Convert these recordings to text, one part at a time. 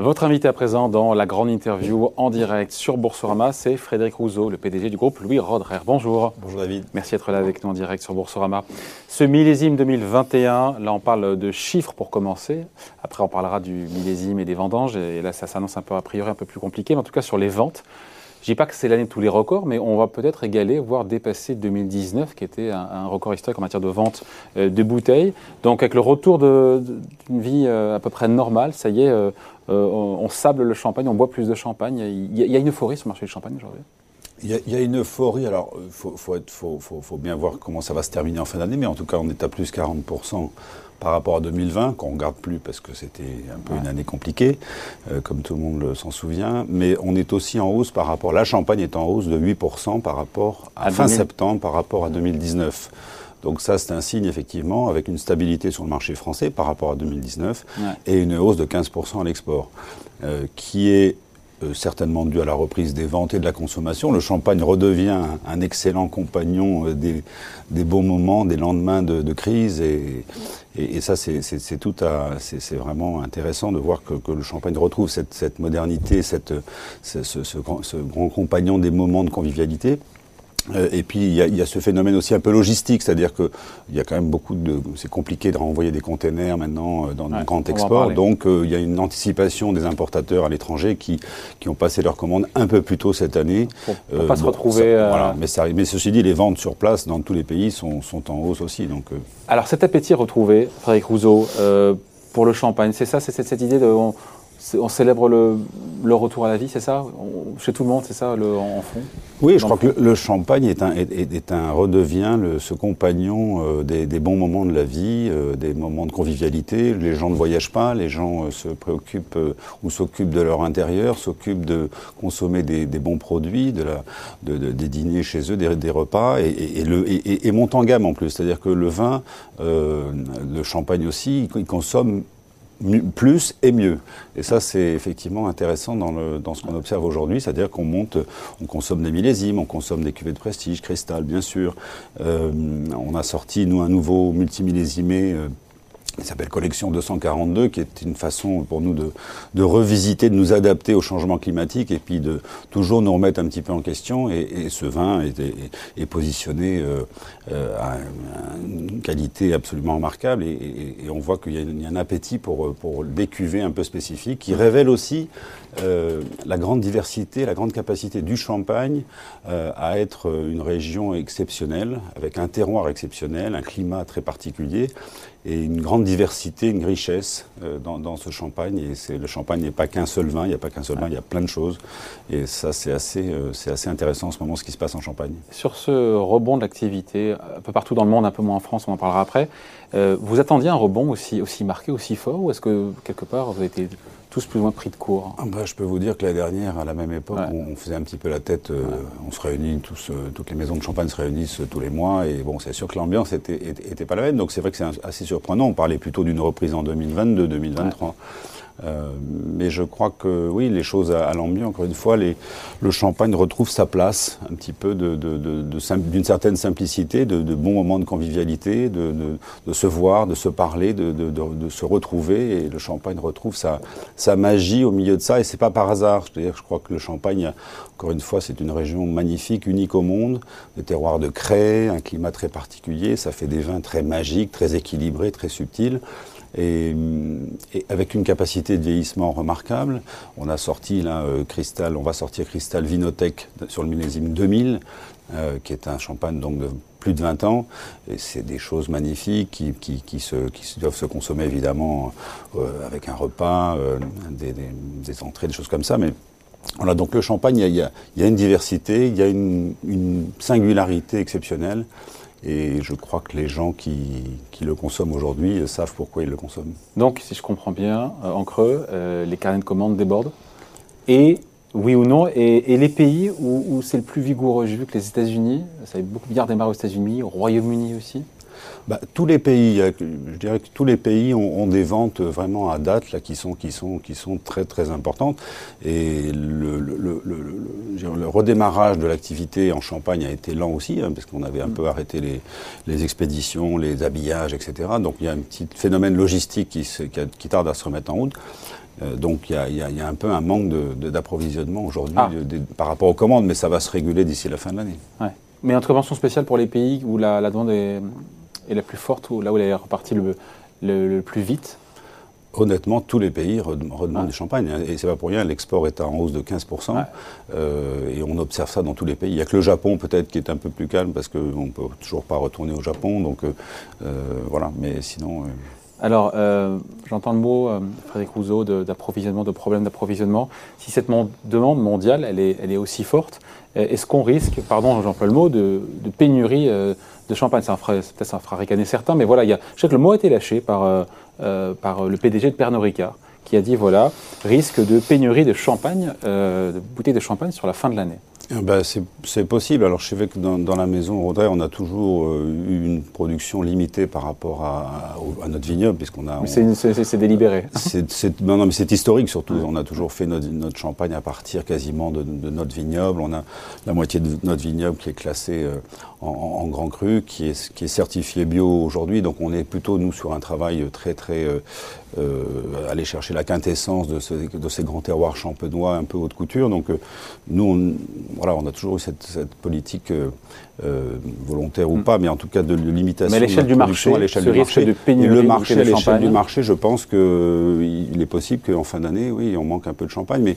Votre invité à présent dans la grande interview en direct sur Boursorama, c'est Frédéric Rousseau, le PDG du groupe Louis Rodrer. Bonjour. Bonjour David. Merci d'être là avec nous en direct sur Boursorama. Ce millésime 2021, là on parle de chiffres pour commencer. Après on parlera du millésime et des vendanges. Et là ça s'annonce un peu a priori un peu plus compliqué. Mais en tout cas sur les ventes, je dis pas que c'est l'année de tous les records, mais on va peut-être égaler, voire dépasser 2019, qui était un, record historique en matière de vente euh, de bouteilles. Donc avec le retour d'une vie euh, à peu près normale, ça y est, euh, on, sable le champagne, on boit plus de champagne. Il y, a, une euphorie sur le marché du champagne aujourd'hui? Il y, a, une euphorie. Alors, il faut, faut, bien voir comment ça va se terminer en fin d'année, mais en tout cas, on est à plus 40% par rapport à 2020, qu'on ne regarde plus parce que c'était un peu une année compliquée, euh, comme tout le monde s'en souvient. Mais on est aussi en hausse par rapport. La Champagne est en hausse de 8% par rapport à, fin septembre par rapport à 2019. Donc ça, c'est un signe effectivement avec une stabilité sur le marché français par rapport à 2019 et une hausse de 15% à l'export, euh, qui est euh, certainement dû à la reprise des ventes et de la consommation. Le champagne redevient un, excellent compagnon euh, des, des, bons moments, des lendemains de, de crise. Et, et, ça, c'est tout à, c'est vraiment intéressant de voir que, que, le champagne retrouve cette, cette modernité, cette, ce, ce, ce grand compagnon des moments de convivialité. Euh, et puis il y, a, ce phénomène aussi un peu logistique, c'est-à-dire que il y a quand même beaucoup de, c'est compliqué de renvoyer des containers maintenant euh, dans le grand export, donc euh, il y a une anticipation des importateurs à l'étranger qui qui ont passé leurs commandes un peu plus tôt cette année. Pour, pas se retrouver. voilà, mais, ça, mais ceci dit, les ventes sur place dans tous les pays sont, sont en hausse aussi. Donc. Alors cet appétit retrouvé, Frédéric Rousseau, pour le champagne, c'est ça, c'est cette, idée de on célèbre le, retour à la vie, c'est ça? Chez tout le monde, c'est ça le, en fond? Oui, je crois que le, champagne est un, est, un redevient ce compagnon euh, des, bons moments de la vie, euh, des moments de convivialité. Les gens ne voyagent pas, les gens euh, se préoccupent ou s'occupent de leur intérieur, s'occupent de consommer des, bons produits, de la, des dîners chez eux, des, repas, et, le, et, montent en gamme en plus. C'est-à-dire que le vin, le champagne aussi, ils consomment plus et mieux. Et ça, c'est effectivement intéressant dans, le, dans ce qu'on observe aujourd'hui, c'est-à-dire qu'on monte, on consomme des millésimes, on consomme des cuvées de prestige, cristal, bien sûr. Euh, on a sorti, nous, un nouveau multimillésimé. Euh, il s'appelle Collection 242, qui est une façon pour nous de, de, revisiter, de nous adapter au changement climatique et puis de toujours nous remettre un petit peu en question. Et, et ce vin est, est, positionné euh, euh, à, une qualité absolument remarquable et, et on voit qu'il y, y, a un appétit pour, pour des cuvées un peu spécifiques qui révèlent aussi euh, la grande diversité, la grande capacité du Champagne euh, à être une région exceptionnelle, avec un terroir exceptionnel, un climat très particulier et une grande diversité, une richesse euh, dans, ce champagne. Et le champagne n'est pas qu'un seul vin, il n'y a pas qu'un seul vin, il y a plein de choses. Et ça, c'est assez, euh, c'est assez intéressant en ce moment ce qui se passe en Champagne. Sur ce rebond de l'activité, un peu partout dans le monde, un peu moins en France, on en parlera après, euh, vous attendiez un rebond aussi marqué, aussi fort, ou est-ce que quelque part vous avez été tous plus ou moins pris de court ah bah, Je peux vous dire que la dernière, à la même époque, on, faisait un petit peu la tête, euh, on se réunit, tous, euh, toutes les maisons de champagne se réunissent tous les mois, et bon, c'est sûr que l'ambiance était, était, pas la même, donc c'est vrai que c'est assez surprenant. On parlait plutôt d'une reprise en 2022, 2023. Euh, mais je crois que oui, les choses allant mieux. Encore une fois, les, le champagne retrouve sa place, un petit peu d'une de, de, de, certaine simplicité, de, bons moments de convivialité, de, se voir, de se parler, de, se retrouver. Et le champagne retrouve sa, sa magie au milieu de ça. Et c'est pas par hasard. C'est-à-dire, je crois que le champagne, encore une fois, c'est une région magnifique, unique au monde, des terroirs de craie, un climat très particulier. Ça fait des vins très magiques, très équilibrés, très subtils et, avec une capacité de vieillissement remarquable. On a sorti là euh, Cristal, on va sortir Cristal Vinotech sur le millésime 2000, euh, qui est un champagne donc de plus de 20 ans, et c'est des choses magnifiques qui, qui, qui, se, qui, doivent se consommer évidemment euh, avec un repas, des, des, des, entrées, des choses comme ça, mais voilà, donc le champagne, il y a, il y a une diversité, il y a une, une singularité exceptionnelle. Et je crois que les gens qui, qui le consomment aujourd'hui savent pourquoi ils le consomment. Donc, si je comprends bien, euh, en creux, euh, les carnets de commandes débordent. Et, oui ou non, et, les pays où, c'est le plus vigoureux, j'ai vu que les États-Unis, ça a beaucoup bien démarré aux États-Unis, au Royaume-Uni aussi. Bah, tous les pays, euh, je dirais que tous les pays ont, des ventes vraiment à date là, qui, sont, qui, sont, qui sont très très importantes. Et le, le, le, le redémarrage de l'activité en Champagne a été lent aussi, hein, parce qu'on avait un mm. peu arrêté les, les, expéditions, les habillages, etc. Donc il y a un petit phénomène logistique qui, qui, qui tarde à se remettre en route. donc il y, a un peu un manque d'approvisionnement aujourd'hui ah. par rapport aux commandes, mais ça va se réguler d'ici la fin de l'année. Ouais. Mais intervention spéciale pour les pays où la, demande est, la plus forte, ou là où elle est repartie le plus vite Honnêtement, tous les pays redemandent du champagne. Hein. Et c'est pas pour rien, l'export est en hausse de 15%. Euh, et on observe ça dans tous les pays. Il n'y a que le Japon, peut-être, qui est un peu plus calme, parce qu'on ne peut toujours pas retourner au Japon. Donc, euh, euh, voilà. Mais sinon. Alors, j'entends le mot, Frédéric Rousseau, d'approvisionnement, de, problème d'approvisionnement. Si cette demande mondiale, elle est, elle est aussi forte, est-ce qu'on risque, pardon, j'emploie le mot, de, pénurie de champagne? Peut-être ça fera ricaner certains, mais voilà, il y a, je sais que le mot a été lâché par euh, par le PDG de Pernod Ricard, qui a dit voilà, risque de pénurie de champagne, euh, de bouteilles de champagne sur la fin de l'année. Eh ben, c'est possible. Alors, je sais que dans, la maison Rodré, on a toujours euh, eu une production limitée par rapport à, notre vignoble, puisqu'on a. C'est délibéré. non, non, mais c'est historique surtout. On a toujours fait notre, champagne à partir quasiment de, notre vignoble. On a la moitié de notre vignoble qui est classé en, grand cru, qui est, qui est certifié bio aujourd'hui. Donc, on est plutôt nous sur un travail très très euh, euh, aller chercher la quintessence de, de, ces grands terroirs champenois un peu haute couture. Donc, nous, on, voilà, on a toujours eu cette, politique euh, euh, volontaire ou mm. pas, mais en tout cas de, limitation. Mais à l'échelle du marché, à l'échelle du marché, de le marché, à l'échelle du marché, je pense qu'il euh, est possible qu'en fin d'année, oui, on manque un peu de champagne, mais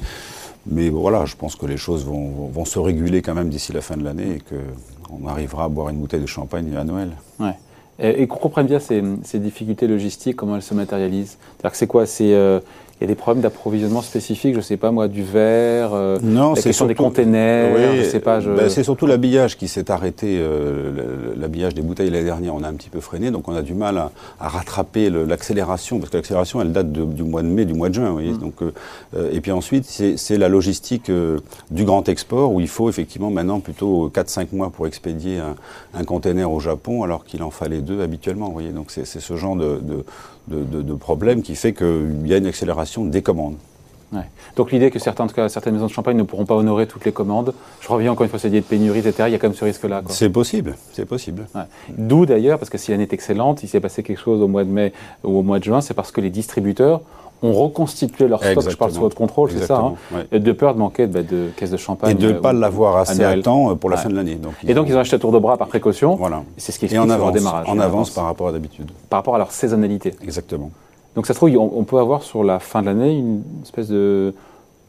mais voilà, je pense que les choses vont, se réguler quand même d'ici la fin de l'année et qu'on arrivera à boire une bouteille de champagne à Noël. Ouais. Et, qu'on comprenne bien ces, difficultés logistiques, comment elles se matérialisent. C'est-à-dire que c'est quoi? C'est il y a des problèmes d'approvisionnement spécifiques, je ne sais pas moi, du verre, euh, non, la question des containers, je sais pas. Ben, c'est surtout l'habillage qui s'est arrêté, euh, l'habillage des bouteilles l'année dernière, on a un petit peu freiné, donc on a du mal à, rattraper l'accélération, parce que l'accélération, elle date du mois de mai, du mois de juin, vous voyez, mm. donc, euh, et puis ensuite, c'est la logistique du grand export, où il faut effectivement maintenant plutôt 4-5 mois pour expédier un, un container au Japon, alors qu'il en fallait deux habituellement, vous voyez, donc c'est ce genre de, de problème qui fait qu'il y a une accélération des commandes. Donc l'idée que certains, certaines maisons de champagne ne pourront pas honorer toutes les commandes, je reviens encore une fois sur l'idée de pénurie, etc., il y a quand même ce risque-là. C'est possible, c'est possible. D'où d'ailleurs, parce que si l'année est excellente, il s'est passé quelque chose au mois de mai ou au mois de juin, c'est parce que les distributeurs ont reconstitué leur stock, je parle sous votre contrôle, c'est ça, hein, de peur de manquer bah, de caisses de champagne. Et de ne pas euh, l'avoir assez à, temps euh, pour la fin de l'année. Et donc ils ont acheté à tour de bras par précaution. Voilà. C'est ce qui explique et en avance, démarrage. En avance par rapport à d'habitude. Par rapport à leur saisonnalité. Exactement. Donc ça se trouve, on, peut avoir sur la fin de l'année une espèce de,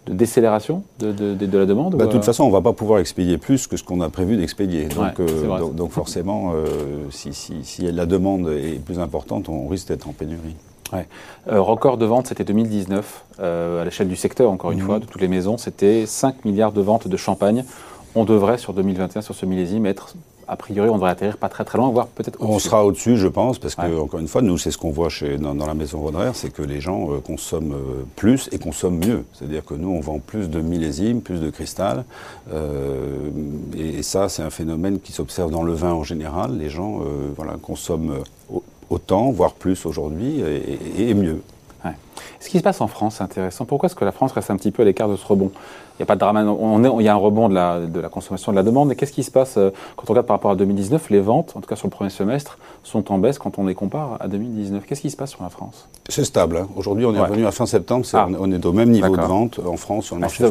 décélération de, la demande bah, De toute euh façon, on ne va pas pouvoir expédier plus que ce qu'on a prévu d'expédier. Donc, euh, donc, forcément, euh, si, la demande est plus importante, on risque d'être en pénurie. record de vente, c'était 2019, à l'échelle du secteur, encore une mhm. fois, de toutes les maisons, c'était 5 milliards de ventes de champagne. On devrait, sur 2021, sur ce millésime, être a priori, on devrait atterrir pas très très loin, voire peut-être On sera au-dessus, je pense, parce que, encore une fois, nous, c'est ce qu'on voit chez, dans, la maison Rodrer, c'est que les gens euh, consomment euh, plus et consomment mieux. C'est-à-dire que nous, on vend plus de millésimes, plus de cristal. Euh, et, ça, c'est un phénomène qui s'observe dans le vin en général. Les gens voilà, consomment autant, voire plus aujourd'hui, et, mieux. Ce qui se passe en France, c'est intéressant. Pourquoi est-ce que la France reste un petit peu à l'écart de ce rebond? Il n'y a pas de drame, on il y a un rebond de la, de la consommation de la demande, mais qu'est-ce qui se passe euh, quand on regarde par rapport à 2019 Les ventes, en tout cas sur le premier semestre, sont en baisse quand on les compare à 2019. Qu'est-ce qui se passe sur la France? C'est stable. Hein. Aujourd'hui, on est revenu à fin septembre, ah. on est au même niveau de vente en France sur le ah, marché.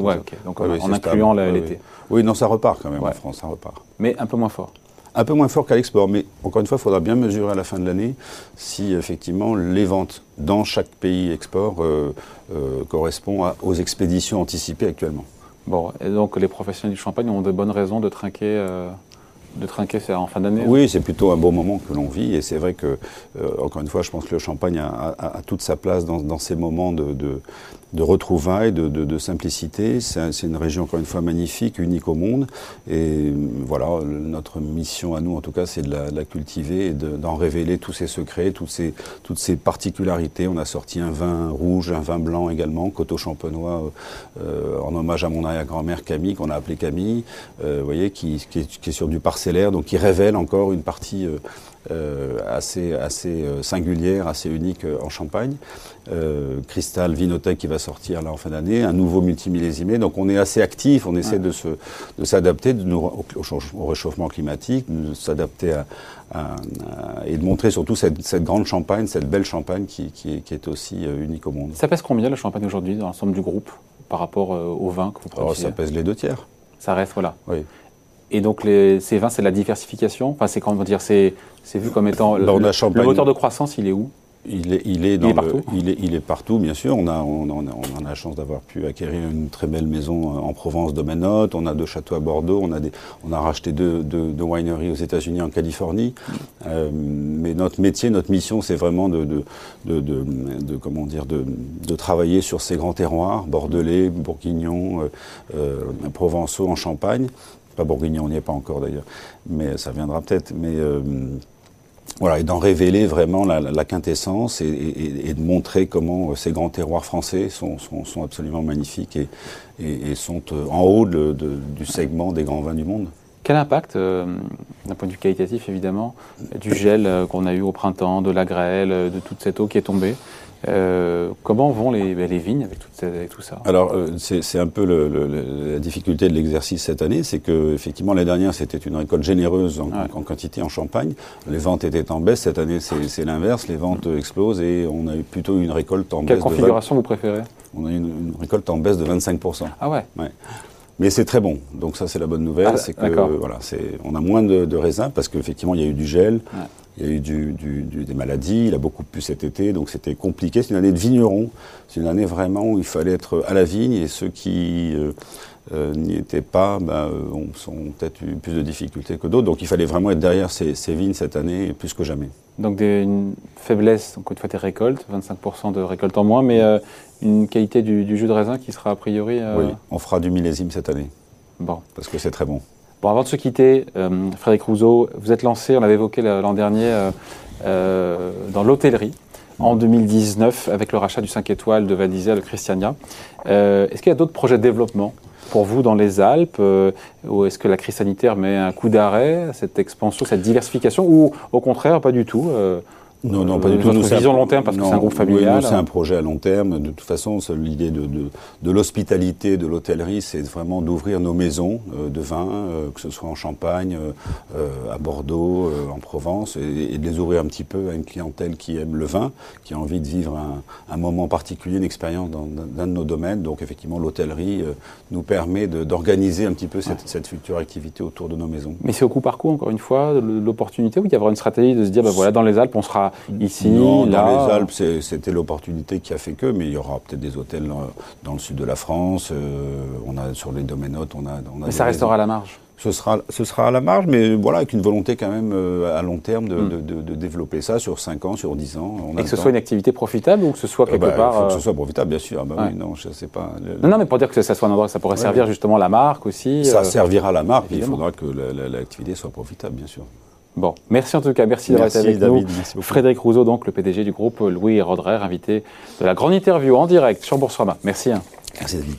Donc en incluant l'été. Oui, non, ça repart quand même en France, ça repart. Mais un peu moins fort un peu moins fort qu'à l'export. Mais encore une fois, il faudra bien mesurer à la fin de l'année si effectivement les ventes dans chaque pays export euh, euh, correspondent aux expéditions anticipées actuellement. Bon, et donc les professionnels du champagne ont de bonnes raisons de trinquer euh, Oui, c'est plutôt un bon moment que l'on vit. Et c'est vrai que, encore une fois, je pense que le champagne a, toute sa place dans, ces moments de, retrouvailles, de, simplicité. C'est une région, encore une fois, magnifique, unique au monde. Et voilà, notre mission à nous, en tout cas, c'est de, la, cultiver et d'en révéler tous ses secrets, toutes ces particularités. On a sorti un vin rouge, un vin blanc également, coteau champenois, euh, en hommage à mon arrière-grand-mère Camille, qu'on a appelé Camille, euh, vous voyez, qui, est, sur du parcelle parcellaire, donc qui révèle encore une partie euh, assez, assez singulière, assez unique en Champagne. Cristal Vinotech qui va sortir là en fin d'année, un nouveau multimillésimé. Donc on est assez actif, on essaie de, se, de s'adapter de au, au, réchauffement climatique, de s'adapter à, et de montrer surtout cette, cette, grande Champagne, cette belle Champagne qui, qui, qui est aussi unique au monde. Ça pèse combien le Champagne aujourd'hui dans l'ensemble du groupe par rapport au vin que vous produisez Ça pèse les deux tiers. Ça reste, voilà. Oui. Et donc, les, ces vins, c'est la diversification? Enfin, c'est comment dire C'est vu comme étant. le, le moteur de croissance, il est où? Il est, il est, dans il est partout? il, est, il est, partout, bien sûr. On a, on, on, on a la chance d'avoir pu acquérir une très belle maison en Provence, Domaine On a deux châteaux à Bordeaux. On a, des, on a racheté deux, deux, deux wineries aux États-Unis, en Californie. Euh, mais notre métier, notre mission, c'est vraiment de, de, de, de, comment dire, de, de travailler sur ces grands terroirs, bordelais, bourguignons, euh, euh, provençaux, en Champagne. Pas bourguignon, on n'y est pas encore d'ailleurs, mais ça viendra peut-être. Mais euh, voilà, et d'en révéler vraiment la, quintessence et, de montrer comment euh, ces grands terroirs français sont, absolument magnifiques et, sont euh, en haut du segment des grands vins du monde. Quel impact, d'un point de vue qualitatif évidemment, du gel qu'on a eu au printemps, de la grêle, de toute cette eau qui est tombée euh, comment vont les, les vignes avec tout, ça Alors, euh, c'est un peu le, le, la difficulté de l'exercice cette année, c'est que effectivement l'année dernière c'était une récolte généreuse en, ouais. en, quantité en Champagne. Les ventes étaient en baisse. Cette année c'est l'inverse. Les ventes mmh. explosent et on a eu plutôt une récolte en Quelle baisse. Quelle configuration 20... vous préférez On a une, une, récolte en baisse de 25% Ah ouais. ouais. Mais c'est très bon, donc ça c'est la bonne nouvelle, ah, c'est que voilà, on a moins de, de raisins parce qu'effectivement il y a eu du gel, ouais. Il y a eu du, du, du, des maladies, il a beaucoup plu cet été, donc c'était compliqué. C'est une année de vigneron, c'est une année vraiment où il fallait être à la vigne et ceux qui euh, euh, n'y étaient pas ben, ont, ont peut-être eu plus de difficultés que d'autres. Donc il fallait vraiment être derrière ces, ces, vignes cette année plus que jamais. Donc des, une faiblesse, donc une fois des récoltes, 25% de récoltes en moins, mais euh, une qualité du, du, jus de raisin qui sera a priori. Euh... Oui, on fera du millésime cette année. Bon. Parce que c'est très bon. Avant de se quitter, euh, Frédéric Rousseau, vous êtes lancé, on l'avait évoqué l'an dernier, euh, euh, dans l'hôtellerie en 2019 avec le rachat du 5 étoiles de Val le Christiania. Est-ce qu'il y a d'autres projets de développement pour vous dans les Alpes Ou est-ce que la crise sanitaire met un coup d'arrêt à cette expansion, cette diversification Ou au contraire, pas du tout non, non, pas du tout. Notre vision long terme, parce non, que c'est un groupe familial. Oui, c'est un projet à long terme. De toute façon, l'idée de, l'hospitalité, de l'hôtellerie, c'est vraiment d'ouvrir nos maisons euh, de vin, euh, que ce soit en Champagne, euh, à Bordeaux, euh, en Provence, et, et, de les ouvrir un petit peu à une clientèle qui aime le vin, qui a envie de vivre un, un moment particulier, une expérience dans, dans, de nos domaines. Donc, effectivement, l'hôtellerie euh, nous permet d'organiser un petit peu cette, ouais. cette, future activité autour de nos maisons. Mais c'est au coup par coup, encore une fois, l'opportunité, ou il y une stratégie de se dire, ben voilà, dans les Alpes, on sera ici, non, là. Dans les Alpes, c'était l'opportunité qui a fait que, mais il y aura peut-être des hôtels dans, dans, le sud de la France. Euh, on a sur les domaines-hôtes, on a. On a mais ça restera à la marge. Ce sera, ce sera à la marge, mais voilà, avec une volonté quand même euh, à long terme de, mm. de, de, de, développer ça sur 5 ans, sur 10 ans. On Et que ce soit une activité profitable ou que ce soit quelque euh, bah, part. Il faut que ce soit profitable, bien sûr. Ah, bah, ouais. oui, non, je sais pas. Le, non, non, mais pour dire que ça soit un endroit, ça pourrait ouais. servir justement la marque aussi. Ça euh, servira la marque, il faudra que l'activité soit profitable, bien sûr. Bon, merci en tout cas, merci d'avoir été avec David, nous. Frédéric Rousseau, donc le PDG du groupe Louis Rodrer, invité de la grande interview en direct sur Boursorama. Merci. Hein. Merci David.